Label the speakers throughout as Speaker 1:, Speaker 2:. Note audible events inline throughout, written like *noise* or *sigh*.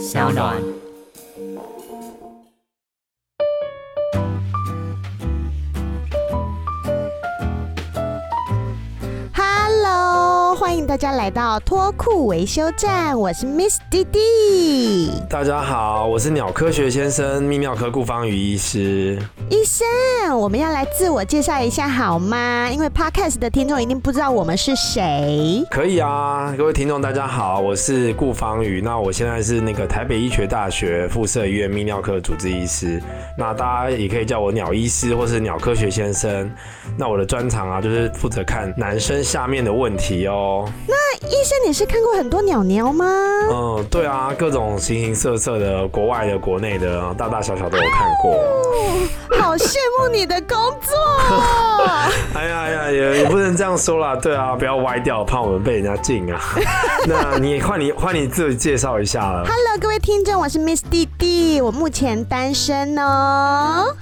Speaker 1: 小暖。
Speaker 2: 欢迎大家来到脱裤维修站，我是 Miss 弟弟。
Speaker 3: 大家好，我是鸟科学先生泌尿科顾方宇医师。
Speaker 2: 医生，我们要来自我介绍一下好吗？因为 Podcast 的听众一定不知道我们是谁。
Speaker 3: 可以啊，各位听众大家好，我是顾方宇。那我现在是那个台北医学大学附设医院泌尿科主治医师。那大家也可以叫我鸟医师或是鸟科学先生。那我的专长啊，就是负责看男生下面的问题哦。
Speaker 2: 那医生，你是看过很多鸟鸟吗？
Speaker 3: 嗯，对啊，各种形形色色的，国外的、国内的，大大小小都有看过。
Speaker 2: 哦，好羡慕你的工作。
Speaker 3: 哎 *laughs* 呀哎呀，也也不能这样说啦。对啊，不要歪掉，怕我们被人家禁啊。*laughs* 那你换你换你自己介绍一下了。
Speaker 2: Hello，各位听众，我是 Miss 弟弟，我目前单身哦。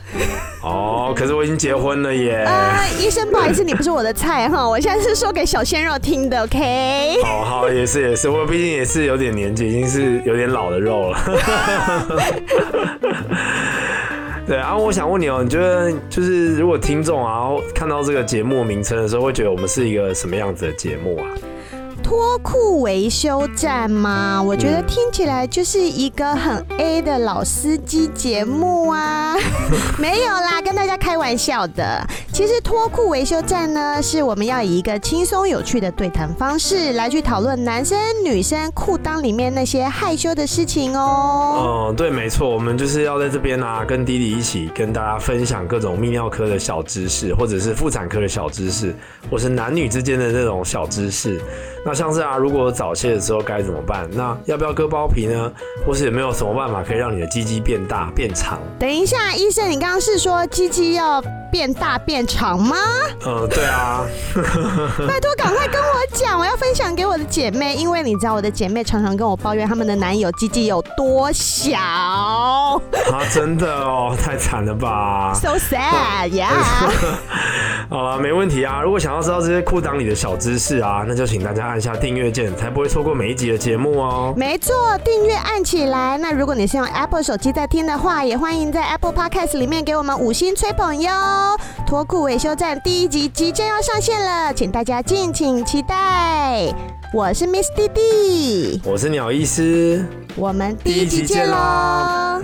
Speaker 3: 哦，可是我已经结婚了耶。
Speaker 2: 呃，医生，不好意思，你不是我的菜哈。我现在是说给小鲜肉听的，OK？
Speaker 3: 好好，也是也是，我毕竟也是有点年纪，已经是有点老的肉了。*laughs* 对啊，我想问你哦，你觉得就是如果听众啊看到这个节目名称的时候，会觉得我们是一个什么样子的节目啊？
Speaker 2: 脱裤维修站吗？我觉得听起来就是一个很 A 的老司机节目啊。*laughs* 没有啦，跟大家开玩笑的。其实脱裤维修站呢，是我们要以一个轻松有趣的对谈方式来去讨论男生女生裤裆里面那些害羞的事情哦。
Speaker 3: 嗯，对，没错，我们就是要在这边啊，跟弟弟一起跟大家分享各种泌尿科的小知识，或者是妇产科的小知识，或是男女之间的这种小知识。那像是啊，如果早泄的时候该怎么办？那要不要割包皮呢？或是有没有什么办法可以让你的鸡鸡变大变长？
Speaker 2: 等一下，医生，你刚刚是说鸡鸡要变大变长吗？
Speaker 3: 嗯，对啊。*laughs* *laughs*
Speaker 2: 拜托，赶快跟我讲，我要分享给我的姐妹，因为你知道我的姐妹常常跟我抱怨他们的男友鸡鸡有多小。啊，
Speaker 3: 真的哦，太惨了吧
Speaker 2: ？So sad，yeah。*laughs* *laughs*
Speaker 3: 好了，没问题啊。如果想要知道这些裤裆里的小知识啊，那就请大家按下订阅键，才不会错过每一集的节目哦。
Speaker 2: 没错，订阅按起来。那如果你是用 Apple 手机在听的话，也欢迎在 Apple Podcast 里面给我们五星吹捧哟。脱裤维修站第一集即将要上线了，请大家敬请期待。我是 Miss 弟弟，
Speaker 3: 我是鸟医师，
Speaker 2: 我们第一集见喽。